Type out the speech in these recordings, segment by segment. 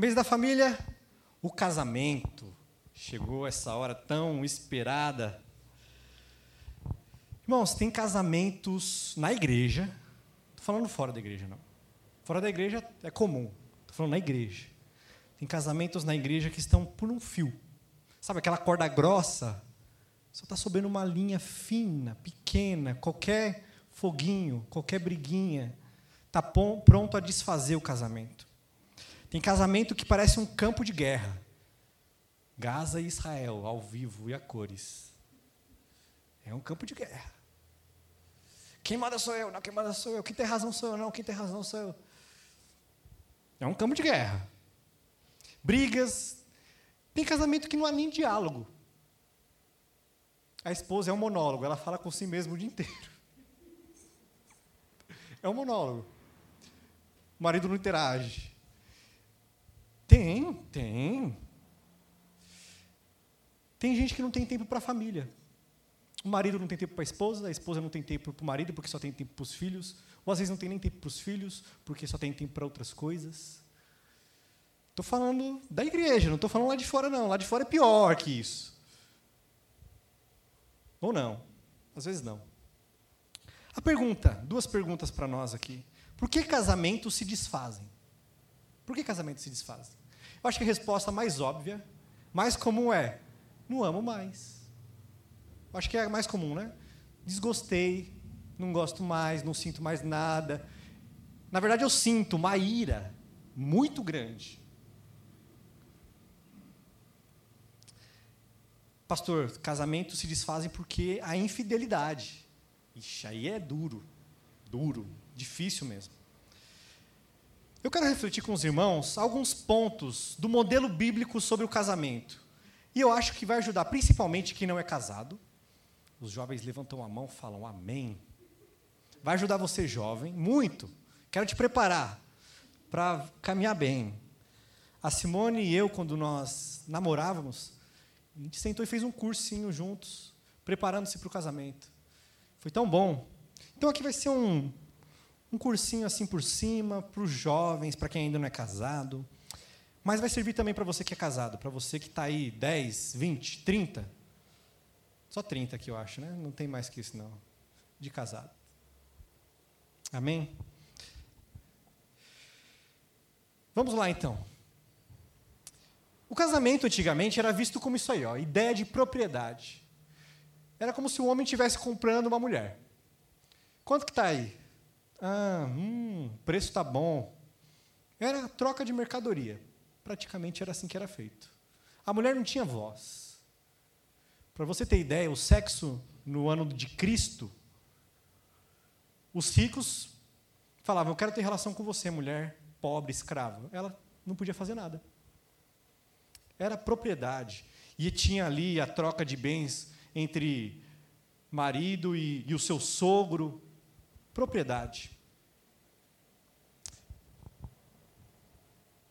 Mês da família, o casamento. Chegou essa hora tão esperada. Irmãos, tem casamentos na igreja. Estou falando fora da igreja, não. Fora da igreja é comum. Estou falando na igreja. Tem casamentos na igreja que estão por um fio. Sabe aquela corda grossa? Só está subindo uma linha fina, pequena. Qualquer foguinho, qualquer briguinha, está pronto a desfazer o casamento. Tem casamento que parece um campo de guerra. Gaza e Israel, ao vivo e a cores. É um campo de guerra. Quem manda sou eu, não, quem manda sou eu. Quem tem razão sou eu, não, quem tem razão sou eu. É um campo de guerra. Brigas. Tem casamento que não há nem diálogo. A esposa é um monólogo, ela fala com si mesma o dia inteiro. É um monólogo. O marido não interage. Tem, tem. Tem gente que não tem tempo para a família. O marido não tem tempo para a esposa, a esposa não tem tempo para o marido porque só tem tempo para os filhos, ou às vezes não tem nem tempo para os filhos porque só tem tempo para outras coisas. Estou falando da igreja, não estou falando lá de fora, não. Lá de fora é pior que isso. Ou não. Às vezes não. A pergunta, duas perguntas para nós aqui. Por que casamentos se desfazem? Por que casamentos se desfazem? Eu acho que a resposta mais óbvia, mais comum é: não amo mais. Eu acho que é a mais comum, né? Desgostei, não gosto mais, não sinto mais nada. Na verdade, eu sinto uma ira muito grande. Pastor, casamentos se desfazem porque a infidelidade. Ixi, aí é duro, duro, difícil mesmo. Eu quero refletir com os irmãos alguns pontos do modelo bíblico sobre o casamento. E eu acho que vai ajudar principalmente quem não é casado. Os jovens levantam a mão, falam amém. Vai ajudar você, jovem, muito. Quero te preparar para caminhar bem. A Simone e eu, quando nós namorávamos, a gente sentou e fez um cursinho juntos, preparando-se para o casamento. Foi tão bom. Então aqui vai ser um, um cursinho assim por cima, para os jovens, para quem ainda não é casado. Mas vai servir também para você que é casado, para você que está aí 10, 20, 30. Só 30 aqui, eu acho, né? Não tem mais que isso, não. De casado. Amém? Vamos lá, então. O casamento, antigamente, era visto como isso aí, ó, ideia de propriedade. Era como se o homem estivesse comprando uma mulher. Quanto que está aí? Ah, hum, preço está bom. Era troca de mercadoria. Praticamente era assim que era feito. A mulher não tinha voz. Para você ter ideia, o sexo no ano de Cristo, os ricos falavam: Eu quero ter relação com você, mulher pobre, escrava. Ela não podia fazer nada. Era propriedade. E tinha ali a troca de bens entre marido e, e o seu sogro, propriedade.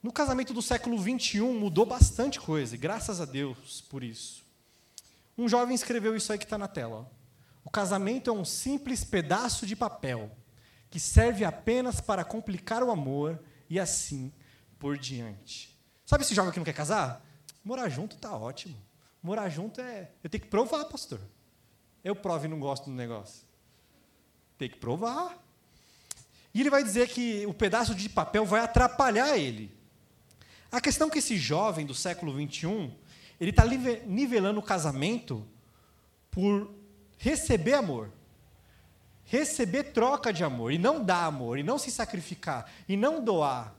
No casamento do século XXI mudou bastante coisa, e graças a Deus por isso. Um jovem escreveu isso aí que está na tela. O casamento é um simples pedaço de papel que serve apenas para complicar o amor e assim por diante. Sabe esse jovem que não quer casar? Morar junto está ótimo. Morar junto é. Eu tenho que provar, pastor. Eu provo e não gosto do negócio. Tem que provar. E ele vai dizer que o pedaço de papel vai atrapalhar ele. A questão é que esse jovem do século 21, ele está nivelando o casamento por receber amor. Receber troca de amor, e não dar amor, e não se sacrificar, e não doar.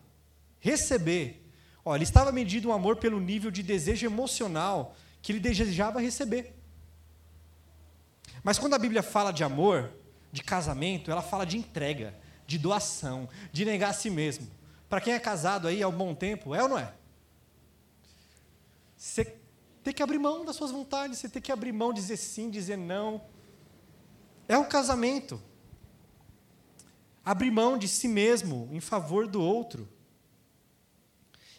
Receber. Olha, ele estava medindo o amor pelo nível de desejo emocional que ele desejava receber. Mas quando a Bíblia fala de amor, de casamento, ela fala de entrega, de doação, de negar a si mesmo. Para quem é casado aí há um bom tempo, é ou não é? Você tem que abrir mão das suas vontades, você tem que abrir mão, dizer sim, dizer não. É o casamento. Abrir mão de si mesmo em favor do outro.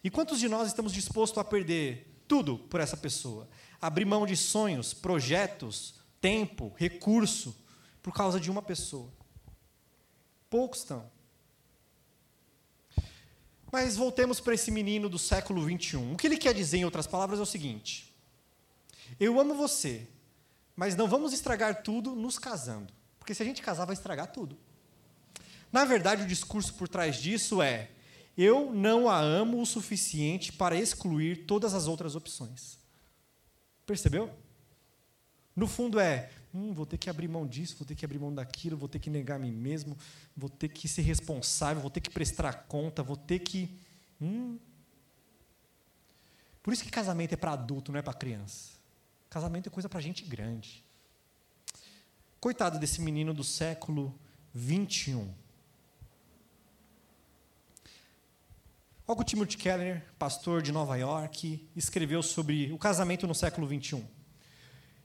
E quantos de nós estamos dispostos a perder tudo por essa pessoa. Abrir mão de sonhos, projetos, tempo, recurso, por causa de uma pessoa. Poucos estão. Mas voltemos para esse menino do século 21. O que ele quer dizer, em outras palavras, é o seguinte: Eu amo você, mas não vamos estragar tudo nos casando. Porque se a gente casar, vai estragar tudo. Na verdade, o discurso por trás disso é: eu não a amo o suficiente para excluir todas as outras opções. Percebeu? No fundo é: hum, vou ter que abrir mão disso, vou ter que abrir mão daquilo, vou ter que negar a mim mesmo, vou ter que ser responsável, vou ter que prestar conta, vou ter que. Hum. Por isso que casamento é para adulto, não é para criança. Casamento é coisa para gente grande. Coitado desse menino do século 21. Algo Timothy Keller, pastor de Nova York, escreveu sobre o casamento no século 21.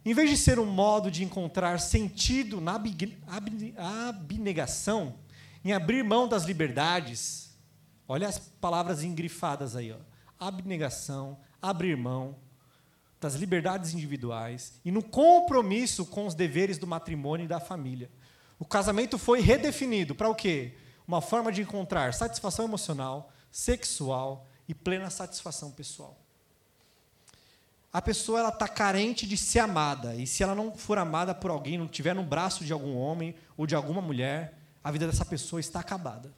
Em vez de ser um modo de encontrar sentido na abnegação, em abrir mão das liberdades, olha as palavras engrifadas aí, ó, abnegação, abrir mão das liberdades individuais e no compromisso com os deveres do matrimônio e da família. O casamento foi redefinido para o quê? Uma forma de encontrar satisfação emocional, sexual e plena satisfação pessoal. A pessoa ela está carente de ser amada e se ela não for amada por alguém, não tiver no braço de algum homem ou de alguma mulher, a vida dessa pessoa está acabada.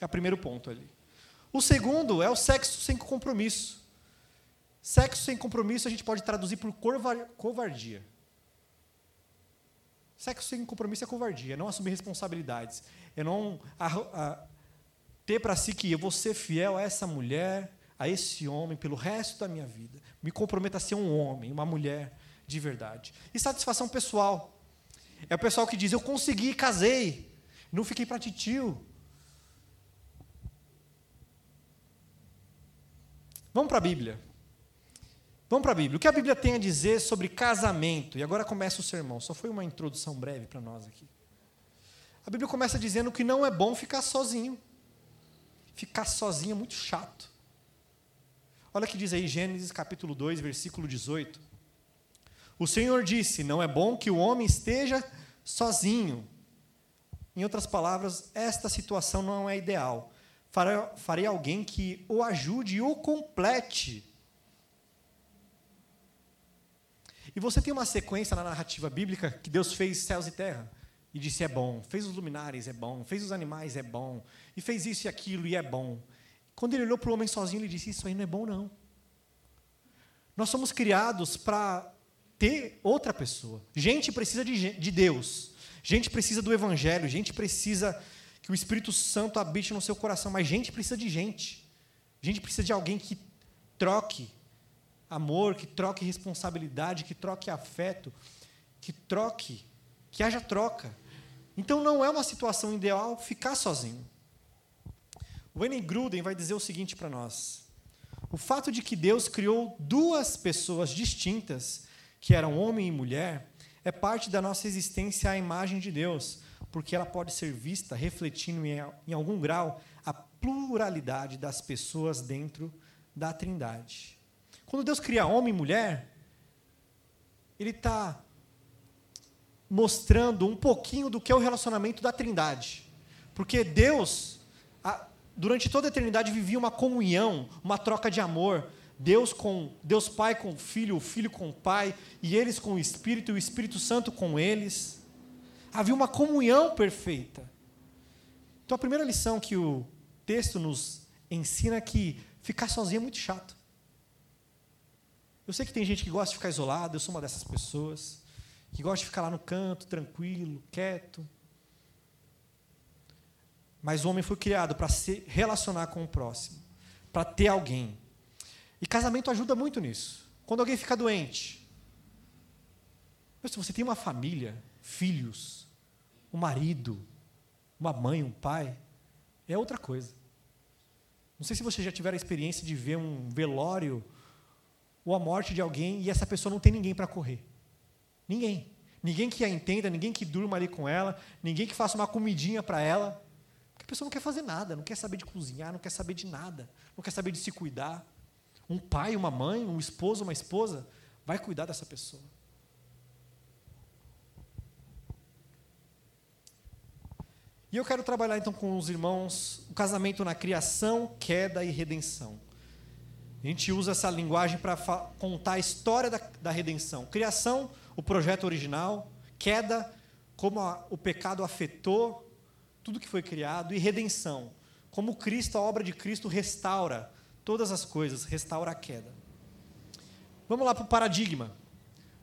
É o primeiro ponto ali. O segundo é o sexo sem compromisso. Sexo sem compromisso a gente pode traduzir por covardia. Sexo sem compromisso é covardia, é não assumir responsabilidades, é não a, a, ter para si que eu vou ser fiel a essa mulher, a esse homem pelo resto da minha vida. Me comprometo a ser um homem, uma mulher de verdade. E satisfação pessoal. É o pessoal que diz: Eu consegui, casei, não fiquei para titio. Vamos para a Bíblia. Vamos para a Bíblia. O que a Bíblia tem a dizer sobre casamento? E agora começa o sermão. Só foi uma introdução breve para nós aqui. A Bíblia começa dizendo que não é bom ficar sozinho. Ficar sozinho é muito chato. Olha o que diz aí Gênesis capítulo 2, versículo 18. O Senhor disse: Não é bom que o homem esteja sozinho. Em outras palavras, esta situação não é ideal. Farei alguém que o ajude e o complete E você tem uma sequência na narrativa bíblica que Deus fez céus e terra e disse é bom, fez os luminares é bom, fez os animais é bom, e fez isso e aquilo e é bom. Quando ele olhou para o homem sozinho, ele disse: Isso aí não é bom, não. Nós somos criados para ter outra pessoa. Gente precisa de, de Deus, gente precisa do Evangelho, gente precisa que o Espírito Santo habite no seu coração, mas gente precisa de gente. Gente precisa de alguém que troque amor, que troque responsabilidade, que troque afeto, que troque, que haja troca. Então não é uma situação ideal ficar sozinho. Wayne Gruden vai dizer o seguinte para nós: o fato de que Deus criou duas pessoas distintas, que eram homem e mulher, é parte da nossa existência à imagem de Deus, porque ela pode ser vista refletindo em algum grau a pluralidade das pessoas dentro da Trindade. Quando Deus cria homem e mulher, Ele está mostrando um pouquinho do que é o relacionamento da Trindade. Porque Deus, durante toda a eternidade, vivia uma comunhão, uma troca de amor. Deus com Deus Pai com o Filho, o Filho com o Pai, e eles com o Espírito, e o Espírito Santo com eles. Havia uma comunhão perfeita. Então a primeira lição que o texto nos ensina é que ficar sozinho é muito chato. Eu sei que tem gente que gosta de ficar isolada, eu sou uma dessas pessoas, que gosta de ficar lá no canto, tranquilo, quieto. Mas o homem foi criado para se relacionar com o próximo, para ter alguém. E casamento ajuda muito nisso. Quando alguém fica doente, se você tem uma família, filhos, um marido, uma mãe, um pai, é outra coisa. Não sei se você já tiver a experiência de ver um velório ou a morte de alguém e essa pessoa não tem ninguém para correr. Ninguém. Ninguém que a entenda, ninguém que durma ali com ela, ninguém que faça uma comidinha para ela. Pessoa não quer fazer nada, não quer saber de cozinhar, não quer saber de nada, não quer saber de se cuidar. Um pai, uma mãe, um esposo, uma esposa vai cuidar dessa pessoa. E eu quero trabalhar então com os irmãos o casamento na criação, queda e redenção. A gente usa essa linguagem para contar a história da, da, redenção. Criação, o projeto original, queda, como a, o pecado afetou tudo que foi criado, e redenção, como Cristo, a obra de Cristo, restaura todas as coisas, restaura a queda. Vamos lá para o paradigma.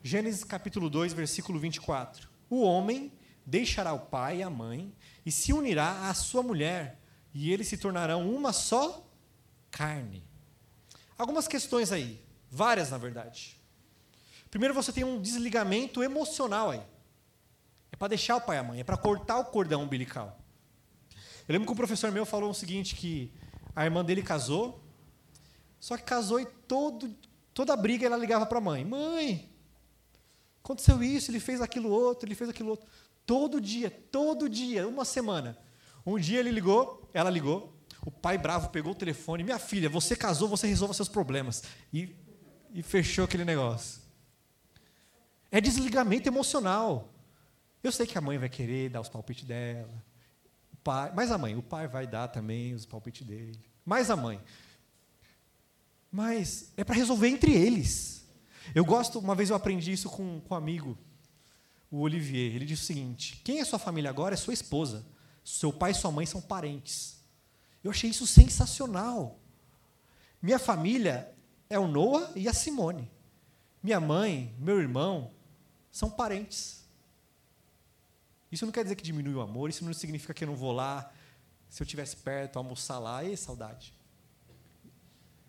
Gênesis capítulo 2, versículo 24. O homem deixará o pai e a mãe e se unirá à sua mulher, e eles se tornarão uma só carne. Algumas questões aí, várias na verdade. Primeiro você tem um desligamento emocional aí. É para deixar o pai e a mãe, é para cortar o cordão umbilical. Eu lembro que um professor meu falou o seguinte que a irmã dele casou, só que casou e todo, toda a briga ela ligava para a mãe: "Mãe, aconteceu isso, ele fez aquilo outro, ele fez aquilo outro". Todo dia, todo dia, uma semana. Um dia ele ligou, ela ligou, o pai bravo pegou o telefone, minha filha, você casou, você resolva seus problemas. E, e fechou aquele negócio. É desligamento emocional. Eu sei que a mãe vai querer dar os palpites dela. Pai, mas a mãe, o pai vai dar também os palpites dele. Mais a mãe. Mas é para resolver entre eles. Eu gosto, uma vez eu aprendi isso com, com um amigo, o Olivier. Ele disse o seguinte: quem é sua família agora é sua esposa. Seu pai e sua mãe são parentes. Eu achei isso sensacional. Minha família é o Noah e a Simone. Minha mãe, meu irmão, são parentes. Isso não quer dizer que diminui o amor, isso não significa que eu não vou lá, se eu estivesse perto, almoçar lá, e saudade.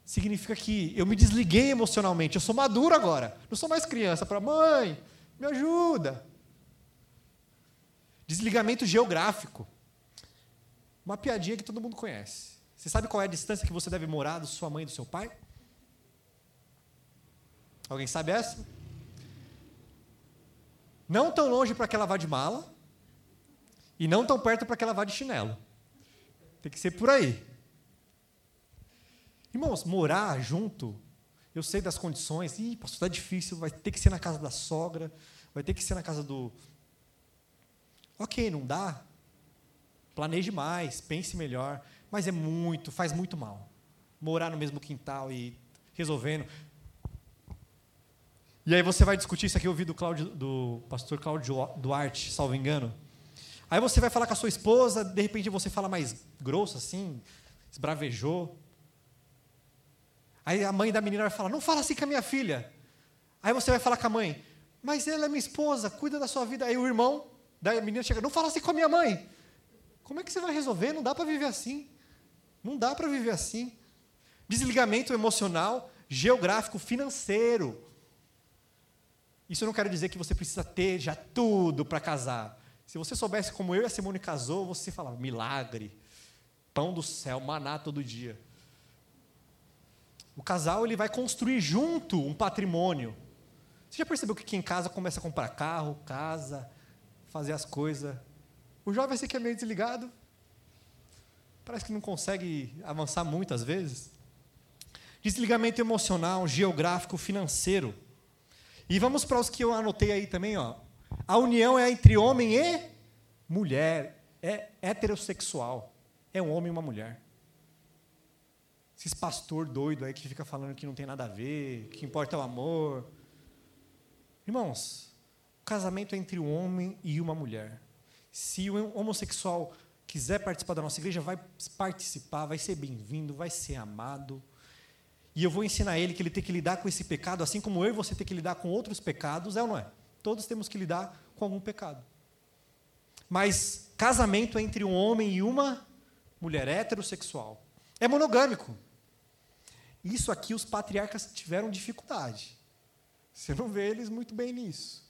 Significa que eu me desliguei emocionalmente, eu sou maduro agora. Não sou mais criança para mãe, me ajuda. Desligamento geográfico. Uma piadinha que todo mundo conhece. Você sabe qual é a distância que você deve morar da sua mãe e do seu pai? Alguém sabe essa? Não tão longe para que ela vá de mala e não tão perto para que ela vá de chinelo. Tem que ser por aí. Irmãos, morar junto, eu sei das condições, ih, pastor, está difícil, vai ter que ser na casa da sogra, vai ter que ser na casa do. Ok, não dá? Planeje mais, pense melhor, mas é muito, faz muito mal. Morar no mesmo quintal e resolvendo. E aí você vai discutir isso aqui, eu ouvi do, do pastor Cláudio Duarte, salvo engano. Aí você vai falar com a sua esposa, de repente você fala mais grosso assim, esbravejou. Aí a mãe da menina vai falar: Não fala assim com a minha filha. Aí você vai falar com a mãe: Mas ela é minha esposa, cuida da sua vida. Aí o irmão da menina chega: Não fala assim com a minha mãe. Como é que você vai resolver? Não dá para viver assim. Não dá para viver assim. Desligamento emocional, geográfico, financeiro. Isso não quer dizer que você precisa ter já tudo para casar. Se você soubesse como eu e a Simone casou, você falava, milagre, pão do céu, maná todo dia. O casal ele vai construir junto um patrimônio. Você já percebeu que quem casa começa a comprar carro, casa, fazer as coisas o jovem assim que é meio desligado, parece que não consegue avançar muito às vezes. Desligamento emocional, geográfico, financeiro. E vamos para os que eu anotei aí também, ó. A união é entre homem e mulher, é heterossexual. É um homem e uma mulher. Esses pastor doido aí que fica falando que não tem nada a ver, que importa o amor. Irmãos, o casamento é entre um homem e uma mulher. Se o homossexual quiser participar da nossa igreja, vai participar, vai ser bem-vindo, vai ser amado. E eu vou ensinar ele que ele tem que lidar com esse pecado, assim como eu e você tem que lidar com outros pecados, é ou não é? Todos temos que lidar com algum pecado. Mas casamento entre um homem e uma mulher heterossexual é monogâmico. Isso aqui os patriarcas tiveram dificuldade. Você não vê eles muito bem nisso.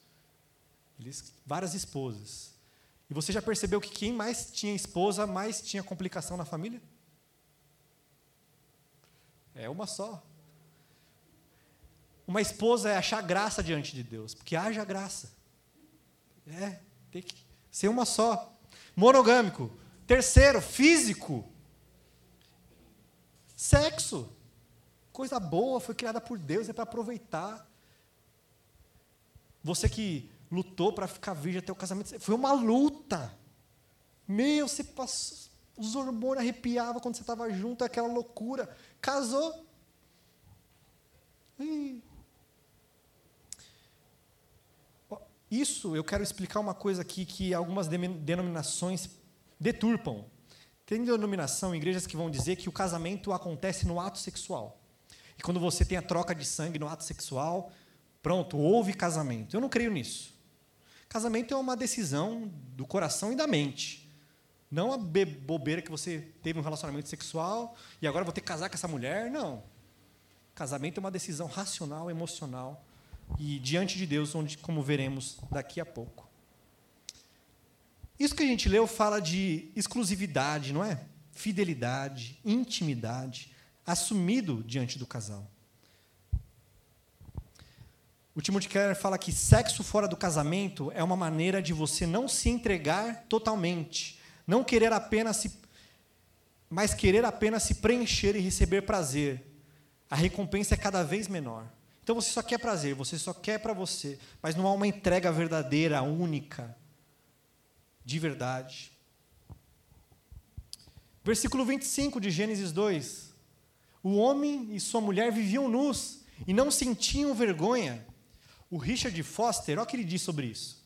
Eles várias esposas. E você já percebeu que quem mais tinha esposa, mais tinha complicação na família? É uma só. Uma esposa é achar graça diante de Deus, porque haja graça. É, tem que ser uma só. Monogâmico. Terceiro, físico. Sexo. Coisa boa, foi criada por Deus, é para aproveitar. Você que lutou para ficar virgem até o casamento. Foi uma luta. Meu, você passou, os hormônios arrepiavam quando você estava junto, aquela loucura. Casou. Ih. Isso eu quero explicar uma coisa aqui que algumas denominações deturpam. Tem denominação, igrejas que vão dizer que o casamento acontece no ato sexual. E quando você tem a troca de sangue no ato sexual, pronto, houve casamento. Eu não creio nisso. Casamento é uma decisão do coração e da mente. Não a bobeira que você teve um relacionamento sexual e agora vou ter que casar com essa mulher. Não. Casamento é uma decisão racional, emocional e diante de Deus, onde, como veremos daqui a pouco. Isso que a gente leu fala de exclusividade, não é? Fidelidade, intimidade, assumido diante do casal. O Timothy Keller fala que sexo fora do casamento é uma maneira de você não se entregar totalmente, não querer apenas se mas querer apenas se preencher e receber prazer. A recompensa é cada vez menor. Então você só quer prazer, você só quer para você, mas não há uma entrega verdadeira, única, de verdade. Versículo 25 de Gênesis 2. O homem e sua mulher viviam nus e não sentiam vergonha. O Richard Foster, olha o que ele diz sobre isso.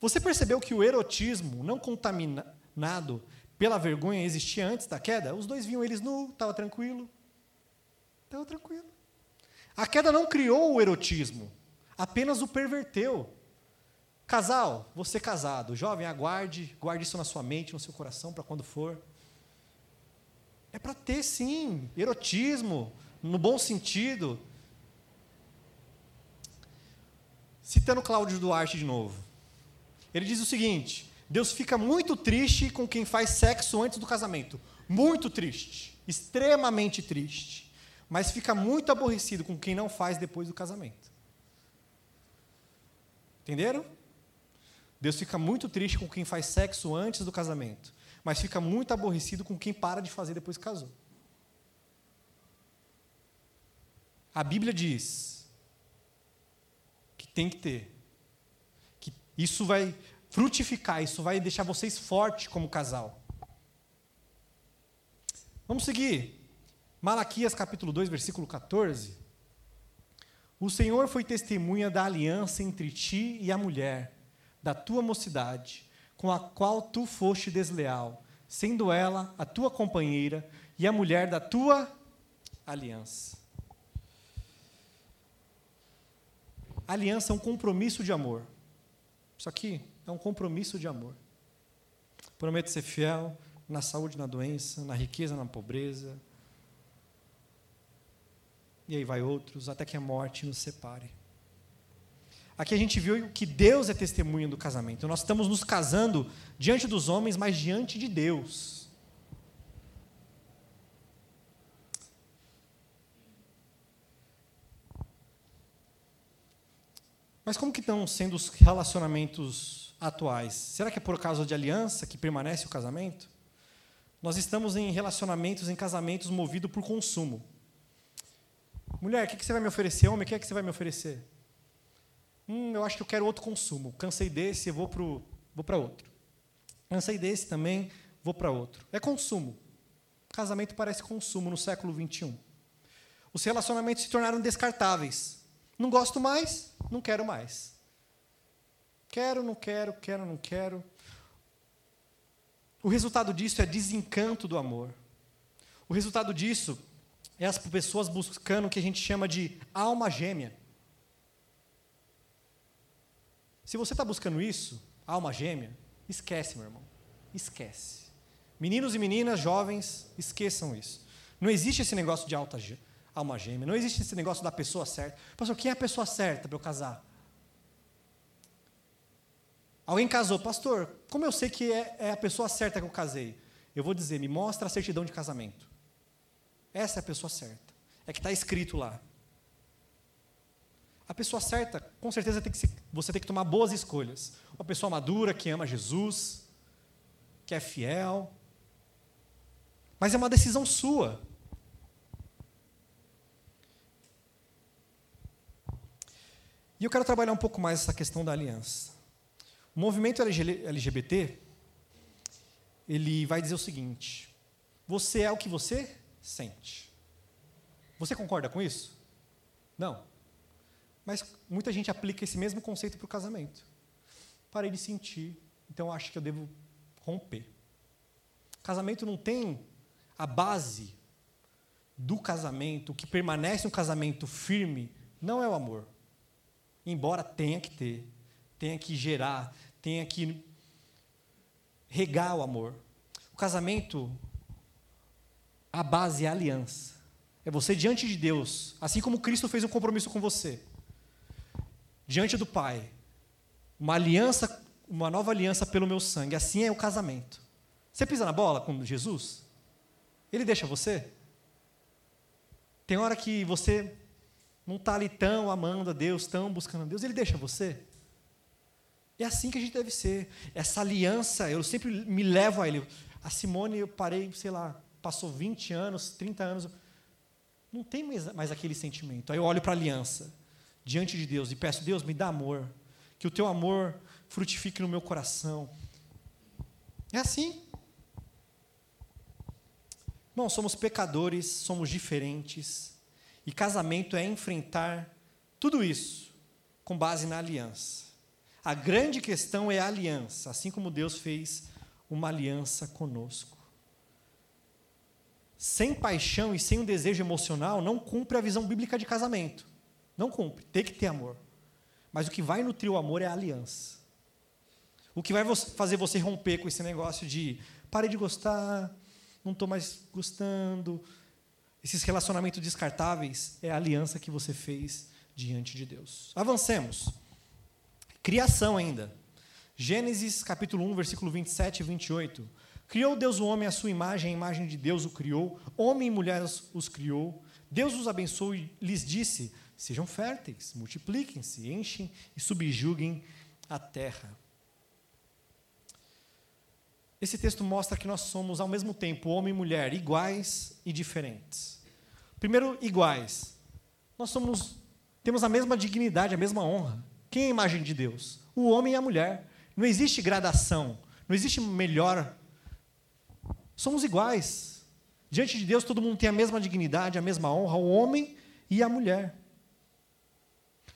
Você percebeu que o erotismo não contaminado pela vergonha existia antes da queda? Os dois viam eles nu, estava tranquilo. Estava tranquilo. A queda não criou o erotismo, apenas o perverteu. Casal, você casado, jovem, aguarde, guarde isso na sua mente, no seu coração, para quando for. É para ter, sim, erotismo, no bom sentido, Citando Cláudio Duarte de novo. Ele diz o seguinte: Deus fica muito triste com quem faz sexo antes do casamento. Muito triste. Extremamente triste. Mas fica muito aborrecido com quem não faz depois do casamento. Entenderam? Deus fica muito triste com quem faz sexo antes do casamento, mas fica muito aborrecido com quem para de fazer depois que casou. A Bíblia diz tem que ter. Que isso vai frutificar, isso vai deixar vocês fortes como casal. Vamos seguir. Malaquias capítulo 2, versículo 14. O Senhor foi testemunha da aliança entre ti e a mulher, da tua mocidade, com a qual tu foste desleal, sendo ela a tua companheira e a mulher da tua aliança. aliança é um compromisso de amor. Isso aqui é um compromisso de amor. Prometo ser fiel na saúde, na doença, na riqueza, na pobreza. E aí vai outros, até que a morte nos separe. Aqui a gente viu que Deus é testemunha do casamento. Nós estamos nos casando diante dos homens, mas diante de Deus. Mas como que estão sendo os relacionamentos atuais? Será que é por causa de aliança que permanece o casamento? Nós estamos em relacionamentos, em casamentos movidos por consumo. Mulher, o que você vai me oferecer? Homem, o que é que você vai me oferecer? Hum, eu acho que eu quero outro consumo. Cansei desse, vou para vou outro. Cansei desse também, vou para outro. É consumo. Casamento parece consumo no século XXI. Os relacionamentos se tornaram descartáveis. Não gosto mais, não quero mais. Quero, não quero, quero, não quero. O resultado disso é desencanto do amor. O resultado disso é as pessoas buscando o que a gente chama de alma gêmea. Se você está buscando isso, alma gêmea, esquece, meu irmão. Esquece. Meninos e meninas, jovens, esqueçam isso. Não existe esse negócio de alta, alma gêmea. Não existe esse negócio da pessoa certa. Pastor, quem é a pessoa certa para eu casar? Alguém casou, pastor, como eu sei que é, é, a pessoa certa que eu casei? Eu vou dizer, me mostra a certidão de casamento. Essa é a pessoa certa. É que está escrito lá. A pessoa certa, com certeza, tem você tem que tomar boas escolhas. Uma pessoa madura, que ama Jesus, que é fiel. Mas é uma decisão sua. E eu quero trabalhar um pouco mais essa questão da aliança. O movimento LGBT ele vai dizer o seguinte: você é o que você sente. Você concorda com isso? Não. Mas muita gente aplica esse mesmo conceito para o casamento. Parei de sentir, então acho que eu devo romper. Casamento não tem a base do casamento, o que permanece um casamento firme, não é o amor. Embora tenha que ter, tenha que gerar, tenha que regar o amor. O casamento, a base é a aliança. É você diante de Deus, assim como Cristo fez um compromisso com você, diante do Pai, uma aliança, uma nova aliança pelo meu sangue. Assim é o casamento. Você pisa na bola com Jesus? Ele deixa você? Tem hora que você não está ali tão amando a Deus, tão buscando a Deus, ele deixa você? É assim que a gente deve ser. Essa aliança, eu sempre me levo a ele. A Simone, eu parei, sei lá, passou 20 anos, 30 anos, não tem mais, mais aquele sentimento. Aí eu olho para a aliança, diante de Deus, e peço, Deus, me dá amor. Que o teu amor frutifique no meu coração. É assim. Bom, somos pecadores, somos diferentes. E casamento é enfrentar tudo isso com base na aliança. A grande questão é a aliança, assim como Deus fez uma aliança conosco. Sem paixão e sem um desejo emocional, não cumpre a visão bíblica de casamento. Não cumpre, tem que ter amor. Mas o que vai nutrir o amor é a aliança. O que vai fazer você romper com esse negócio de pare de gostar, não estou mais gostando. Esses relacionamentos descartáveis é a aliança que você fez diante de Deus. Avancemos. Criação ainda. Gênesis capítulo 1, versículo 27 e 28. Criou Deus o homem à sua imagem, a imagem de Deus o criou, homem e mulher os criou. Deus os abençoou e lhes disse: Sejam férteis, multipliquem-se, enchem e subjuguem a terra. Esse texto mostra que nós somos, ao mesmo tempo, homem e mulher, iguais e diferentes. Primeiro, iguais. Nós somos, temos a mesma dignidade, a mesma honra. Quem é a imagem de Deus? O homem e a mulher. Não existe gradação, não existe melhor. Somos iguais. Diante de Deus, todo mundo tem a mesma dignidade, a mesma honra, o homem e a mulher.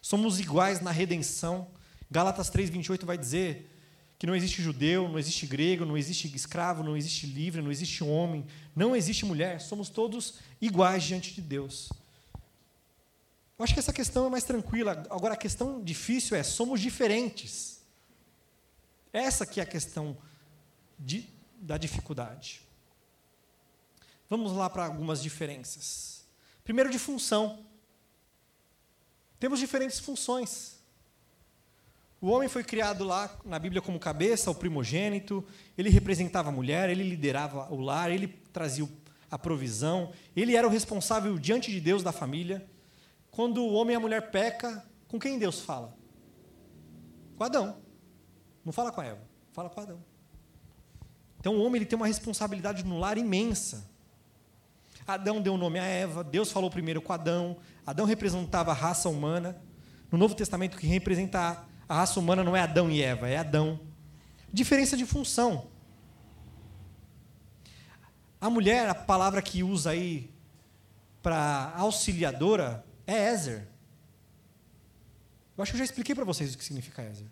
Somos iguais na redenção. Gálatas 3:28 vai dizer: que não existe judeu, não existe grego, não existe escravo, não existe livre, não existe homem, não existe mulher, somos todos iguais diante de Deus. Eu acho que essa questão é mais tranquila. Agora, a questão difícil é: somos diferentes. Essa que é a questão de, da dificuldade. Vamos lá para algumas diferenças. Primeiro, de função. Temos diferentes funções. O homem foi criado lá na Bíblia como cabeça, o primogênito, ele representava a mulher, ele liderava o lar, ele trazia a provisão, ele era o responsável diante de Deus da família. Quando o homem e a mulher peca, com quem Deus fala? Com Adão. Não fala com a Eva, fala com Adão. Então o homem ele tem uma responsabilidade no lar imensa. Adão deu o nome a Eva, Deus falou primeiro com Adão, Adão representava a raça humana. No Novo Testamento, que representa a raça humana não é Adão e Eva, é Adão. Diferença de função. A mulher, a palavra que usa aí para auxiliadora é Ezer. Eu acho que eu já expliquei para vocês o que significa Ezer.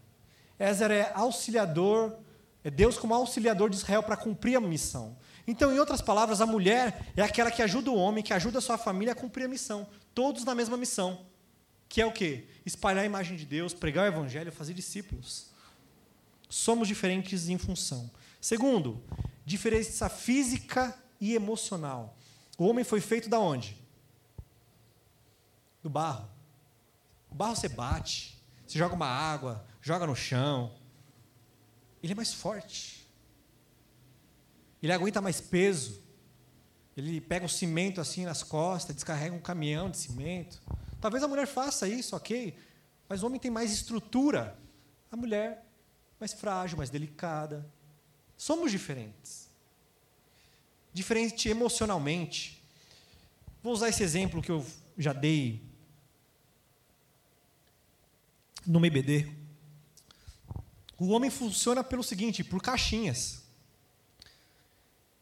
Ezer é auxiliador, é Deus como auxiliador de Israel para cumprir a missão. Então, em outras palavras, a mulher é aquela que ajuda o homem, que ajuda a sua família a cumprir a missão. Todos na mesma missão. Que é o quê? Espalhar a imagem de Deus, pregar o evangelho, fazer discípulos. Somos diferentes em função. Segundo, diferença física e emocional. O homem foi feito da onde? Do barro. O barro você bate, você joga uma água, joga no chão. Ele é mais forte. Ele aguenta mais peso. Ele pega o cimento assim nas costas, descarrega um caminhão de cimento. Talvez a mulher faça isso, ok, mas o homem tem mais estrutura. A mulher, mais frágil, mais delicada. Somos diferentes. Diferente emocionalmente. Vou usar esse exemplo que eu já dei no MBD. O homem funciona pelo seguinte, por caixinhas.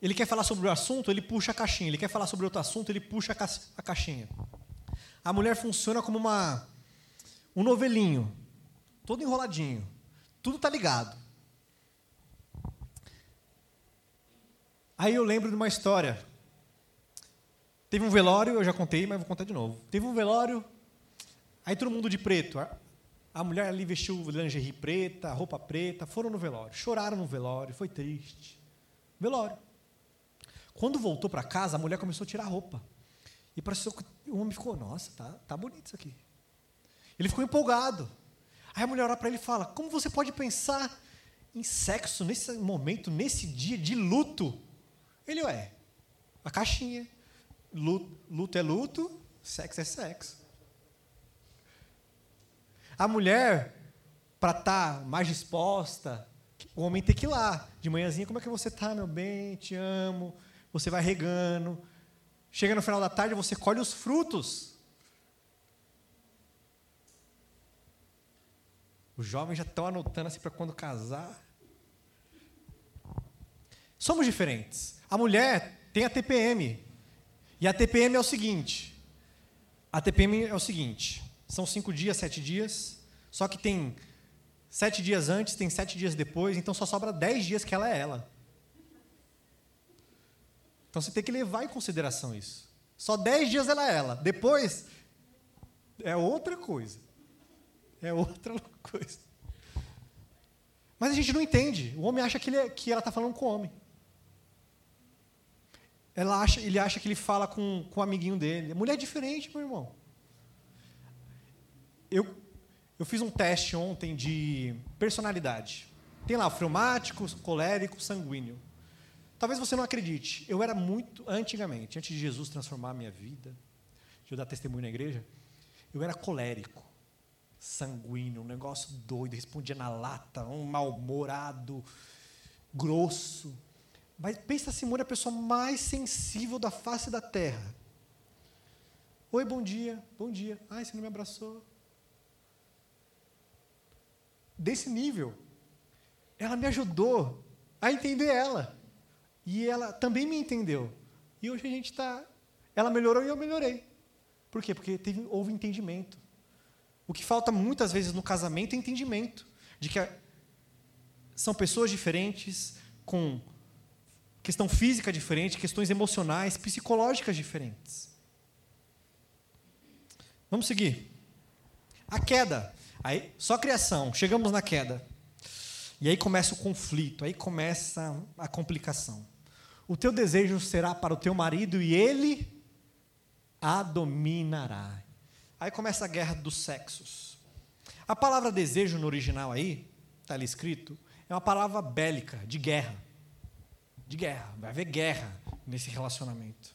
Ele quer falar sobre o assunto, ele puxa a caixinha. Ele quer falar sobre outro assunto, ele puxa a, ca a caixinha. A mulher funciona como uma um novelinho, todo enroladinho. Tudo tá ligado. Aí eu lembro de uma história. Teve um velório, eu já contei, mas vou contar de novo. Teve um velório, aí todo mundo de preto. A mulher ali vestiu lingerie preta, roupa preta, foram no velório, choraram no velório, foi triste. Velório. Quando voltou para casa, a mulher começou a tirar a roupa. E pareceu que o homem ficou, nossa, tá, tá bonito isso aqui. Ele ficou empolgado. Aí a mulher olha para ele e fala: Como você pode pensar em sexo nesse momento, nesse dia de luto? Ele é. A caixinha. Luto, luto é luto, sexo é sexo. A mulher, para estar tá mais disposta, o homem tem que ir lá. De manhãzinha, como é que você está, meu bem? Te amo. Você vai regando. Chega no final da tarde, você colhe os frutos. Os jovens já estão anotando assim para quando casar. Somos diferentes. A mulher tem a TPM. E a TPM é o seguinte: a TPM é o seguinte: são cinco dias, sete dias, só que tem sete dias antes, tem sete dias depois, então só sobra dez dias que ela é ela. Então você tem que levar em consideração isso. Só dez dias ela é ela, depois é outra coisa. É outra coisa. Mas a gente não entende. O homem acha que, ele é, que ela está falando com o homem. Ela acha, ele acha que ele fala com, com o amiguinho dele. Mulher é diferente, meu irmão. Eu, eu fiz um teste ontem de personalidade. Tem lá o fleumático, colérico, sanguíneo. Talvez você não acredite. Eu era muito, antigamente, antes de Jesus transformar a minha vida, de eu dar testemunho na igreja, eu era colérico, sanguíneo, um negócio doido, respondia na lata, um mal-humorado, grosso. Mas pensa Simone, a pessoa mais sensível da face da terra. Oi, bom dia, bom dia. Ai, você não me abraçou desse nível. Ela me ajudou a entender ela. E ela também me entendeu. E hoje a gente está. Ela melhorou e eu melhorei. Por quê? Porque teve, houve entendimento. O que falta muitas vezes no casamento é entendimento. De que são pessoas diferentes, com questão física diferente, questões emocionais, psicológicas diferentes. Vamos seguir. A queda. Aí, só criação, chegamos na queda. E aí começa o conflito, aí começa a complicação. O teu desejo será para o teu marido e ele a dominará. Aí começa a guerra dos sexos. A palavra desejo no original aí, está ali escrito, é uma palavra bélica, de guerra. De guerra, vai haver guerra nesse relacionamento.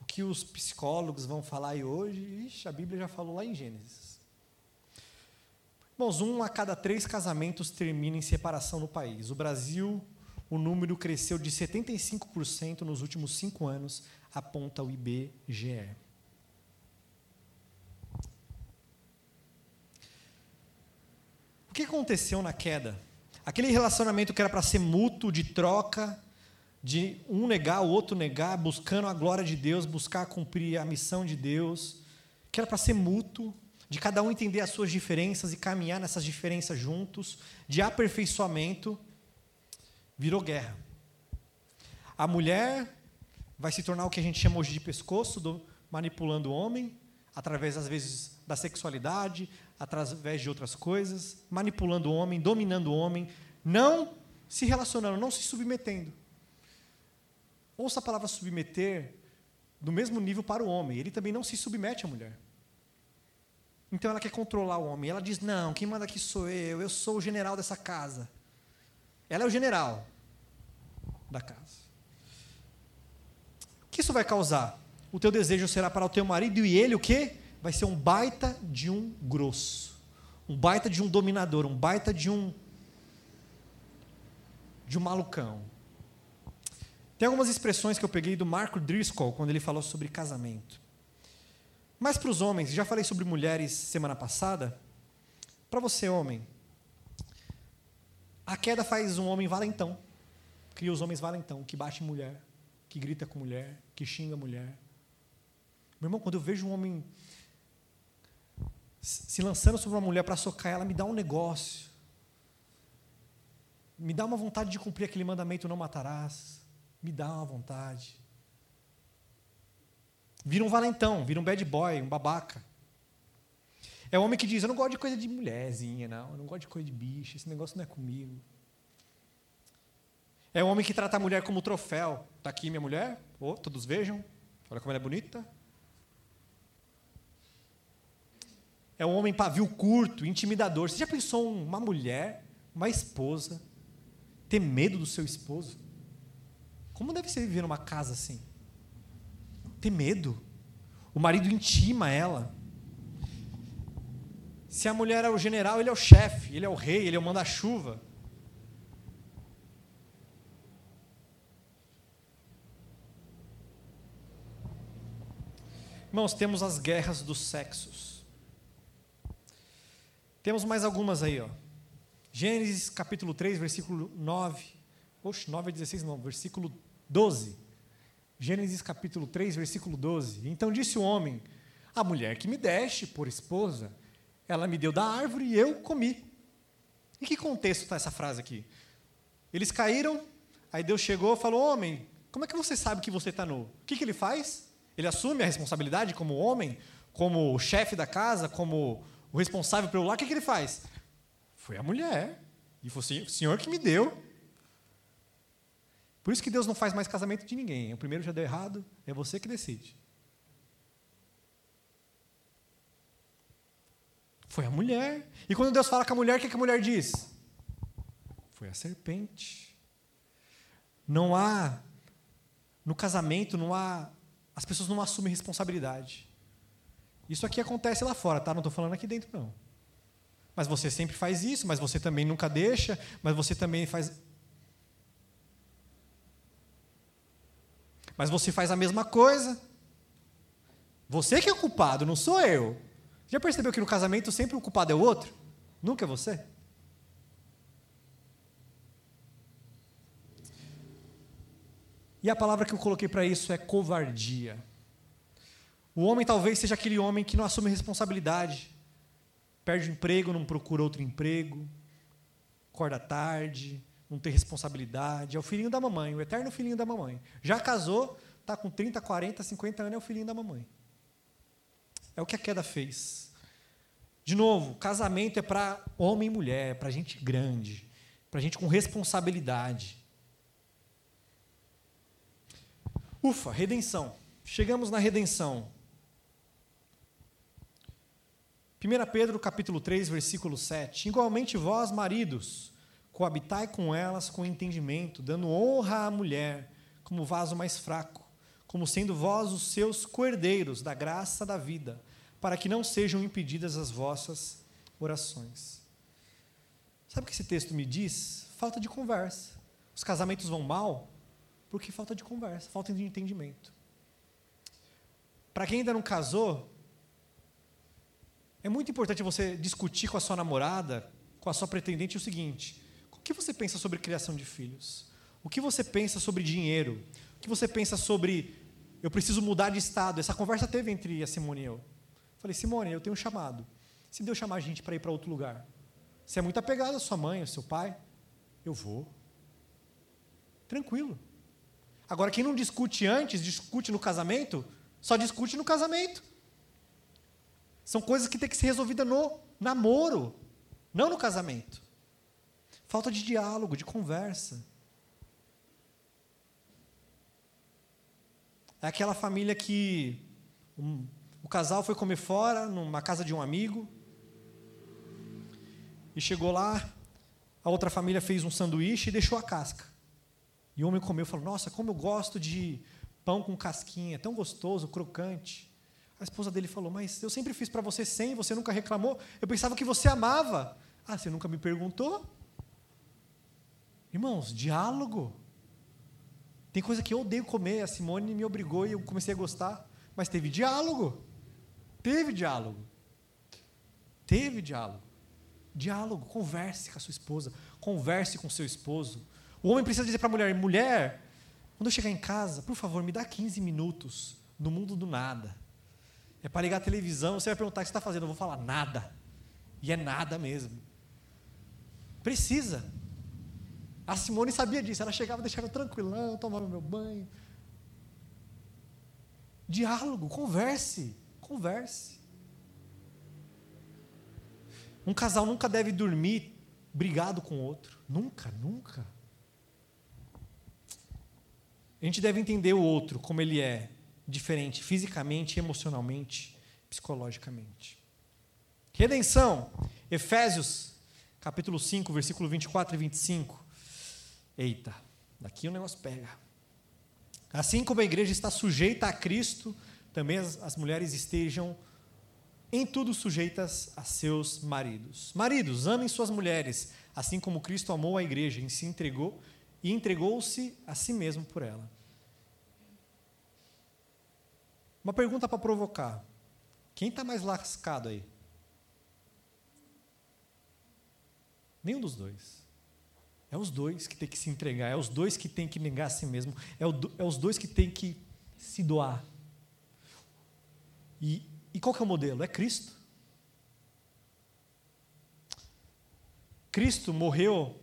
O que os psicólogos vão falar aí hoje, ixi, a Bíblia já falou lá em Gênesis. Irmãos, um a cada três casamentos termina em separação no país. O Brasil, o número cresceu de 75% nos últimos cinco anos, aponta o IBGE. O que aconteceu na queda? Aquele relacionamento que era para ser mútuo, de troca, de um negar, o outro negar, buscando a glória de Deus, buscar cumprir a missão de Deus, que era para ser mútuo, de cada um entender as suas diferenças e caminhar nessas diferenças juntos, de aperfeiçoamento, virou guerra. A mulher vai se tornar o que a gente chama hoje de pescoço, do, manipulando o homem, através, às vezes, da sexualidade, através de outras coisas, manipulando o homem, dominando o homem, não se relacionando, não se submetendo. Ouça a palavra submeter do mesmo nível para o homem, ele também não se submete à mulher. Então ela quer controlar o homem. Ela diz: Não, quem manda aqui sou eu, eu sou o general dessa casa. Ela é o general da casa. O que isso vai causar? O teu desejo será para o teu marido e ele o quê? Vai ser um baita de um grosso. Um baita de um dominador, um baita de um de um malucão. Tem algumas expressões que eu peguei do Marco Driscoll quando ele falou sobre casamento. Mas para os homens, já falei sobre mulheres semana passada. Para você, homem, a queda faz um homem valentão. Cria os homens valentão, que bate mulher, que grita com mulher, que xinga mulher. Meu irmão, quando eu vejo um homem se lançando sobre uma mulher para socar ela, me dá um negócio. Me dá uma vontade de cumprir aquele mandamento: não matarás. Me dá uma vontade. Vira um valentão, vira um bad boy, um babaca. É o homem que diz: Eu não gosto de coisa de mulherzinha, não. Eu não gosto de coisa de bicho. Esse negócio não é comigo. É o homem que trata a mulher como troféu. Está aqui minha mulher. Oh, todos vejam. Olha como ela é bonita. É um homem pavio curto, intimidador. Você já pensou uma mulher, uma esposa, ter medo do seu esposo? Como deve ser viver numa casa assim? Ter medo. O marido intima ela. Se a mulher é o general, ele é o chefe, ele é o rei, ele é o manda-chuva. Irmãos, temos as guerras dos sexos. Temos mais algumas aí, ó. Gênesis capítulo 3, versículo 9. Oxe, 9 a 16 não, versículo 12. Gênesis capítulo 3, versículo 12. Então disse o homem: A mulher que me deste por esposa, ela me deu da árvore e eu comi. Em que contexto está essa frase aqui? Eles caíram, aí Deus chegou e falou: Homem, como é que você sabe que você está nu? O que, que ele faz? Ele assume a responsabilidade como homem, como chefe da casa, como o responsável pelo lar. O que, que ele faz? Foi a mulher. E foi o senhor que me deu. Por isso que Deus não faz mais casamento de ninguém. O primeiro já deu errado, é você que decide. Foi a mulher. E quando Deus fala com a mulher, o que, a mulher diz? Foi a serpente. Não há, no casamento, não há, as pessoas não assumem responsabilidade. Isso aqui acontece lá fora, tá? Não estou falando aqui dentro, não. Mas você sempre faz isso, mas você também nunca deixa, mas você também faz. Mas você faz a mesma coisa. Você que é o culpado, não sou eu. Já percebeu que no casamento sempre o culpado é o outro? Nunca é você? E a palavra que eu coloquei para isso é covardia. O homem talvez seja aquele homem que não assume responsabilidade, perde o emprego, não procura outro emprego, acorda tarde, não tem responsabilidade, é o filhinho da mamãe, o eterno filhinho da mamãe. Já casou, está com 30, 40, 50 anos, é o filhinho da mamãe. É o que a queda fez. De novo, casamento é para homem e mulher, é para gente grande, para gente com responsabilidade. Ufa, redenção. Chegamos na redenção. 1 Pedro capítulo 3, versículo 7. Igualmente vós, maridos, coabitai com elas com entendimento, dando honra à mulher como vaso mais fraco como sendo vós os seus cordeiros da graça da vida, para que não sejam impedidas as vossas orações. Sabe o que esse texto me diz? Falta de conversa. Os casamentos vão mal porque falta de conversa, falta de entendimento. Para quem ainda não casou, é muito importante você discutir com a sua namorada, com a sua pretendente o seguinte: que você pensa sobre criação de filhos? O que você pensa sobre dinheiro? O que você pensa sobre eu preciso mudar de estado. Essa conversa teve entre a Simone e eu. Falei, Simone, eu tenho um chamado. Se Deus chamar a gente para ir para outro lugar, você é muito apegado à sua mãe, ao seu pai, eu vou. Tranquilo. Agora, quem não discute antes, discute no casamento, só discute no casamento. São coisas que tem que ser resolvidas no namoro, não no casamento. Falta de diálogo, de conversa. É aquela família que um, o casal foi comer fora, numa casa de um amigo, e chegou lá, a outra família fez um sanduíche e deixou a casca. E o homem comeu e falou: Nossa, como eu gosto de pão com casquinha, tão gostoso, crocante. A esposa dele falou: Mas eu sempre fiz para você sem, você nunca reclamou. Eu pensava que você amava. Ah, você nunca me perguntou? Irmãos, diálogo. Tem coisa que eu odeio comer, a Simone me obrigou e eu comecei a gostar, mas teve diálogo. Teve diálogo. Teve diálogo. Diálogo, converse com a sua esposa, converse com seu esposo. O homem precisa dizer para a mulher: mulher, quando eu chegar em casa, por favor, me dá 15 minutos no mundo do nada. É para ligar a televisão, você vai perguntar o que você está fazendo, eu vou falar nada. E é nada mesmo. Precisa. A Simone sabia disso, ela chegava, deixava tranquilão, tomava meu banho. Diálogo, converse, converse. Um casal nunca deve dormir brigado com o outro. Nunca, nunca. A gente deve entender o outro como ele é, diferente fisicamente, emocionalmente, psicologicamente. Redenção, Efésios, capítulo 5, versículo 24 e 25. Eita, daqui o negócio pega. Assim como a igreja está sujeita a Cristo, também as, as mulheres estejam em tudo sujeitas a seus maridos. Maridos, amem suas mulheres, assim como Cristo amou a igreja e se entregou e entregou-se a si mesmo por ela. Uma pergunta para provocar: quem está mais lascado aí? Nenhum dos dois. É os dois que tem que se entregar, é os dois que tem que negar a si mesmo, é, o, é os dois que tem que se doar. E, e qual que é o modelo? É Cristo. Cristo morreu.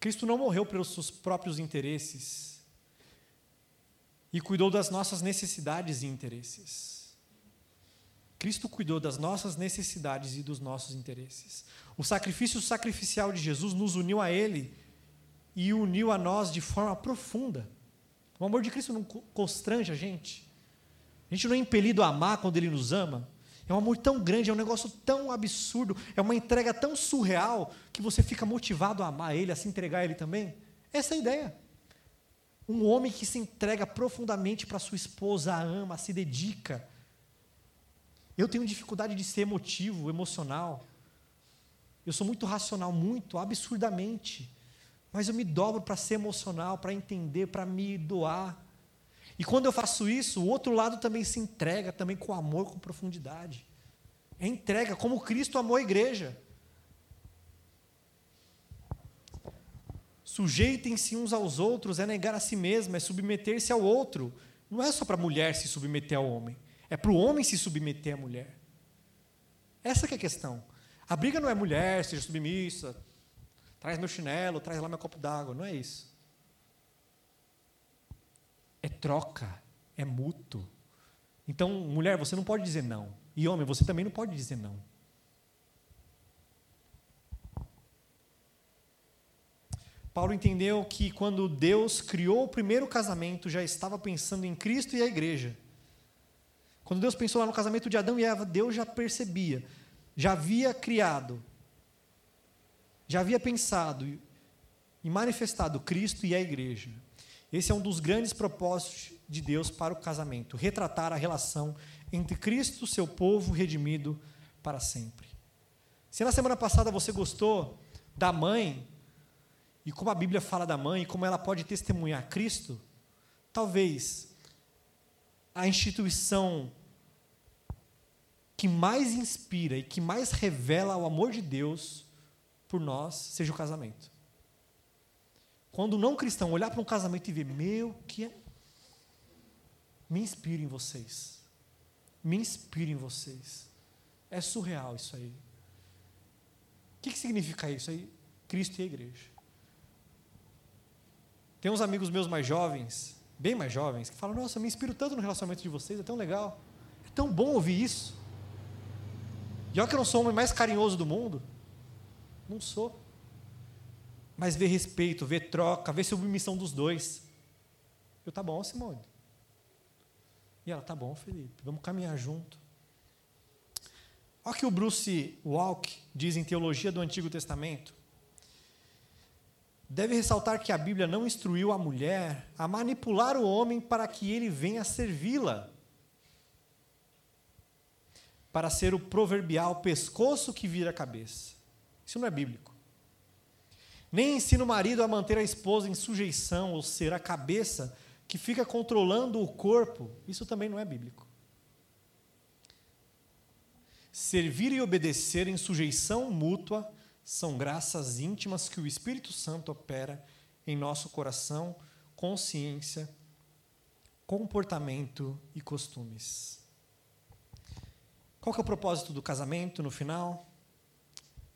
Cristo não morreu pelos seus próprios interesses e cuidou das nossas necessidades e interesses. Cristo cuidou das nossas necessidades e dos nossos interesses. O sacrifício sacrificial de Jesus nos uniu a Ele e uniu a nós de forma profunda. O amor de Cristo não constrange a gente. A gente não é impelido a amar quando Ele nos ama. É um amor tão grande, é um negócio tão absurdo, é uma entrega tão surreal que você fica motivado a amar Ele, a se entregar a Ele também. Essa é a ideia. Um homem que se entrega profundamente para sua esposa, a ama, se dedica eu tenho dificuldade de ser emotivo, emocional. Eu sou muito racional, muito, absurdamente. Mas eu me dobro para ser emocional, para entender, para me doar. E quando eu faço isso, o outro lado também se entrega, também com amor, com profundidade. É entrega, como Cristo amou a igreja. Sujeitem-se uns aos outros, é negar a si mesmo, é submeter-se ao outro. Não é só para a mulher se submeter ao homem. É para o homem se submeter à mulher. Essa é a questão. A briga não é mulher, seja submissa, traz meu chinelo, traz lá meu copo d'água. Não é isso. É troca, é mútuo. Então, mulher, você não pode dizer não. E homem, você também não pode dizer não. Paulo entendeu que quando Deus criou o primeiro casamento, já estava pensando em Cristo e a igreja. Quando Deus pensou lá no casamento de Adão e Eva, Deus já percebia, já havia criado, já havia pensado e manifestado Cristo e a igreja. Esse é um dos grandes propósitos de Deus para o casamento, retratar a relação entre Cristo, seu povo redimido para sempre. Se na semana passada você gostou da mãe e como a Bíblia fala da mãe e como ela pode testemunhar Cristo, talvez a instituição que mais inspira e que mais revela o amor de Deus por nós seja o casamento. Quando o não cristão olhar para um casamento e ver, meu, que é. Me inspire em vocês. Me inspire em vocês. É surreal isso aí. O que, que significa isso aí? Cristo e a igreja. Tem uns amigos meus mais jovens, bem mais jovens, que falam: Nossa, eu me inspiro tanto no relacionamento de vocês, é tão legal. É tão bom ouvir isso. E olha que eu não sou o homem mais carinhoso do mundo. Não sou. Mas ver respeito, ver troca, ver submissão dos dois. Eu, tá bom, Simone. E ela, tá bom, Felipe, vamos caminhar junto. Olha o que o Bruce Walk diz em Teologia do Antigo Testamento. Deve ressaltar que a Bíblia não instruiu a mulher a manipular o homem para que ele venha servi-la para ser o proverbial pescoço que vira a cabeça. Isso não é bíblico. Nem ensina o marido a manter a esposa em sujeição, ou ser a cabeça que fica controlando o corpo. Isso também não é bíblico. Servir e obedecer em sujeição mútua são graças íntimas que o Espírito Santo opera em nosso coração, consciência, comportamento e costumes. Qual que é o propósito do casamento no final?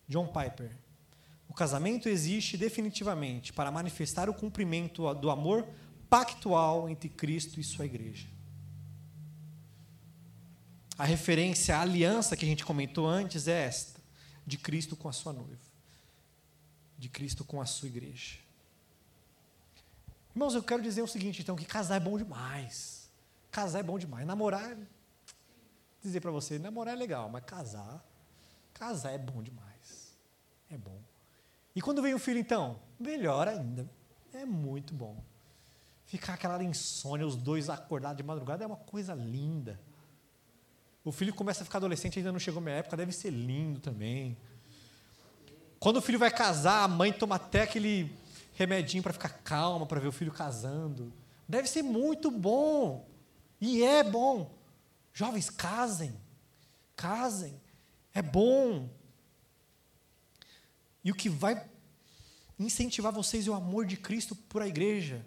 John Piper. O casamento existe definitivamente para manifestar o cumprimento do amor pactual entre Cristo e sua igreja. A referência à aliança que a gente comentou antes é esta: de Cristo com a sua noiva, de Cristo com a sua igreja. Irmãos, eu quero dizer o seguinte, então, que casar é bom demais. Casar é bom demais. Namorar, dizer para você, namorar é legal, mas casar, casar é bom demais. É bom. E quando vem o filho, então? Melhor ainda. É muito bom. Ficar aquela insônia, os dois acordados de madrugada, é uma coisa linda. O filho começa a ficar adolescente, ainda não chegou minha época, deve ser lindo também. Quando o filho vai casar, a mãe toma até aquele remedinho para ficar calma, para ver o filho casando. Deve ser muito bom. E é bom. Jovens, casem. Casem. É bom. E o que vai incentivar vocês é o amor de Cristo por a igreja.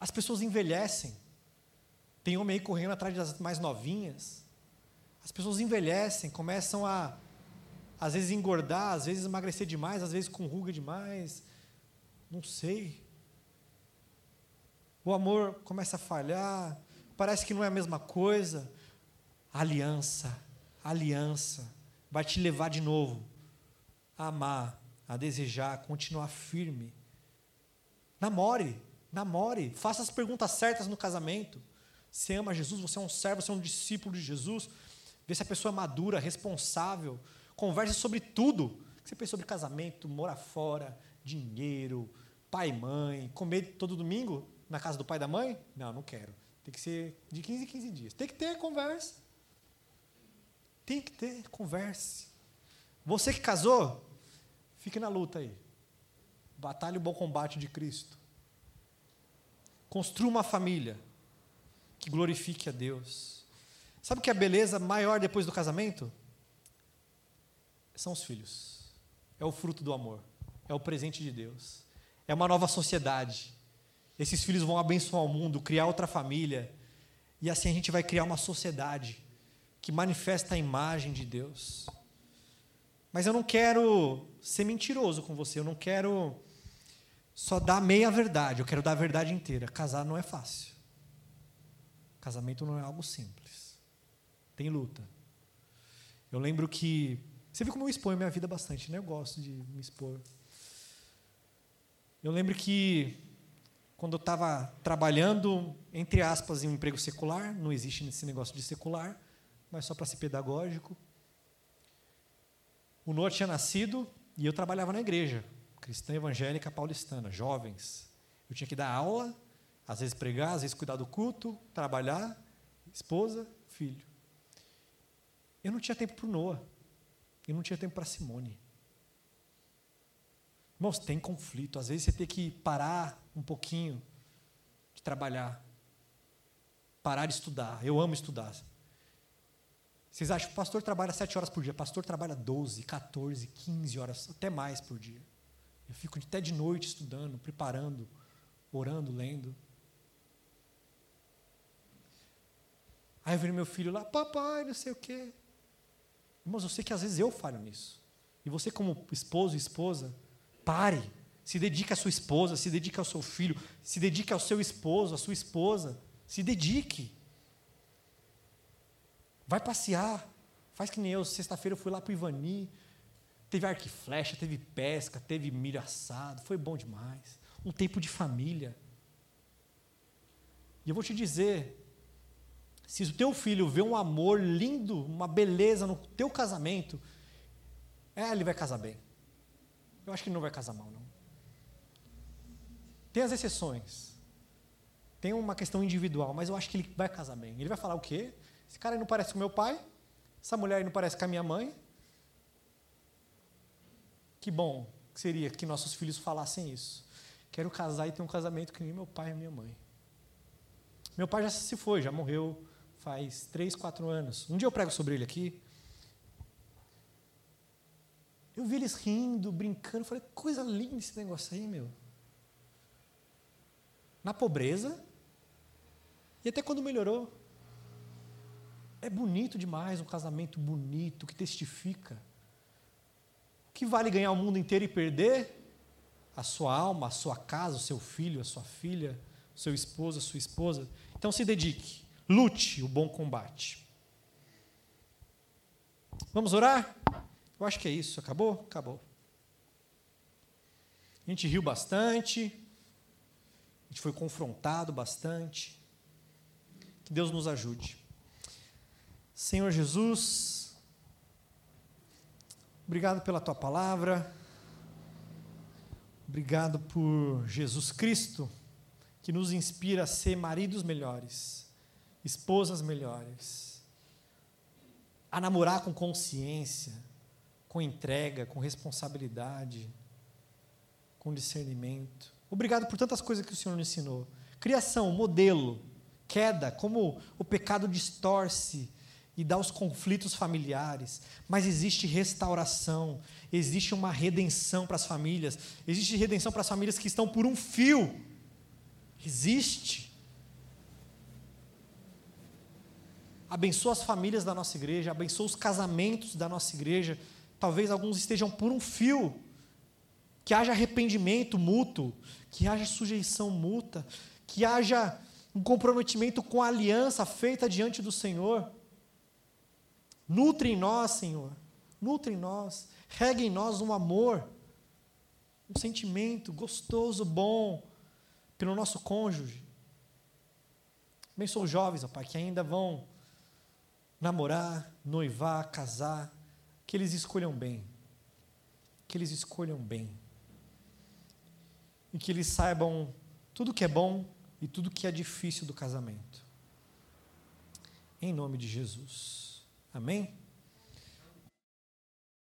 As pessoas envelhecem. Tem homem aí correndo atrás das mais novinhas. As pessoas envelhecem, começam a, às vezes, engordar, às vezes emagrecer demais, às vezes com ruga demais. Não sei. O amor começa a falhar, parece que não é a mesma coisa. Aliança, aliança, vai te levar de novo a amar, a desejar, a continuar firme. Namore, namore, faça as perguntas certas no casamento. Você ama Jesus, você é um servo, você é um discípulo de Jesus. Vê se a pessoa é madura, responsável. Converse sobre tudo. Você pensa sobre casamento, morar fora, dinheiro, pai e mãe, comer todo domingo na casa do pai e da mãe? Não, não quero. Tem que ser de 15 em 15 dias. Tem que ter conversa. Tem que ter, converse. Você que casou, fique na luta aí. Batalhe o bom combate de Cristo. Construa uma família que glorifique a Deus. Sabe o que é a beleza maior depois do casamento? São os filhos. É o fruto do amor. É o presente de Deus. É uma nova sociedade. Esses filhos vão abençoar o mundo, criar outra família. E assim a gente vai criar uma sociedade que manifesta a imagem de Deus. Mas eu não quero ser mentiroso com você, eu não quero só dar meia verdade, eu quero dar a verdade inteira. Casar não é fácil. Casamento não é algo simples tem luta. Eu lembro que. Você viu como eu exponho minha vida bastante, né? Eu gosto de me expor. Eu lembro que quando eu estava trabalhando, entre aspas, em um emprego secular, não existe esse negócio de secular, mas só para ser pedagógico. O Noah tinha nascido e eu trabalhava na igreja, cristã evangélica paulistana, jovens. Eu tinha que dar aula, às vezes pregar, às vezes cuidar do culto, trabalhar, esposa, filho. Eu não tinha tempo para o Noah. Eu não tinha tempo para Simone. Irmãos, tem conflito. Às vezes você tem que parar um pouquinho de trabalhar. Parar de estudar. Eu amo estudar. Vocês acham que o pastor trabalha sete horas por dia? Pastor trabalha 12, 14, 15 horas, até mais por dia. Eu fico até de noite estudando, preparando, orando, lendo. Aí eu vejo meu filho lá, papai, não sei o quê. Irmãos, eu sei que às vezes eu falho nisso. E você, como esposo e esposa, pare. Se dedique à sua esposa, se dedique ao seu filho, se dedique ao seu esposo, à sua esposa. Se dedique. Vai passear. Faz que nem eu. Sexta-feira eu fui lá para o Ivani. Teve arco e flecha, teve pesca, teve milho assado. Foi bom demais. Um tempo de família. E eu vou te dizer, se o teu filho vê um amor lindo, uma beleza no teu casamento, é, ele vai casar bem. Eu acho que ele não vai casar mal, não. Tem as exceções. Tem uma questão individual, mas eu acho que ele vai casar bem. Ele vai falar o quê? Esse cara aí não parece com meu pai, essa mulher aí não parece com a minha mãe. Que bom que seria que nossos filhos falassem isso. Quero casar e ter um casamento que nem meu pai e minha mãe. Meu pai já se foi, já morreu faz três, quatro anos. Um dia eu prego sobre ele aqui. Eu vi eles rindo, brincando, falei, coisa linda esse negócio aí, meu. Na pobreza, e até quando melhorou. É bonito demais um casamento bonito, que testifica. O que vale ganhar o mundo inteiro e perder? A sua alma, a sua casa, o seu filho, a sua filha, o seu esposo, a sua esposa. Então se dedique, lute o bom combate. Vamos orar? Eu acho que é isso. Acabou? Acabou. A gente riu bastante, a gente foi confrontado bastante. Que Deus nos ajude. Senhor Jesus, obrigado pela tua palavra, obrigado por Jesus Cristo, que nos inspira a ser maridos melhores, esposas melhores, a namorar com consciência, com entrega, com responsabilidade, com discernimento. Obrigado por tantas coisas que o Senhor nos ensinou. Criação, modelo, queda, como o pecado distorce e dá os conflitos familiares, mas existe restauração, existe uma redenção para as famílias, existe redenção para as famílias que estão por um fio. Existe. Abençoa as famílias da nossa igreja, abençoa os casamentos da nossa igreja. Talvez alguns estejam por um fio. Que haja arrependimento mútuo, que haja sujeição mútua, que haja um comprometimento com a aliança feita diante do Senhor. Nutre em nós, Senhor, nutre em nós, regue em nós um amor, um sentimento gostoso, bom, pelo nosso cônjuge. Abençoa os jovens, ó Pai, que ainda vão namorar, noivar, casar, que eles escolham bem, que eles escolham bem, e que eles saibam tudo que é bom e tudo que é difícil do casamento. Em nome de Jesus. Amém?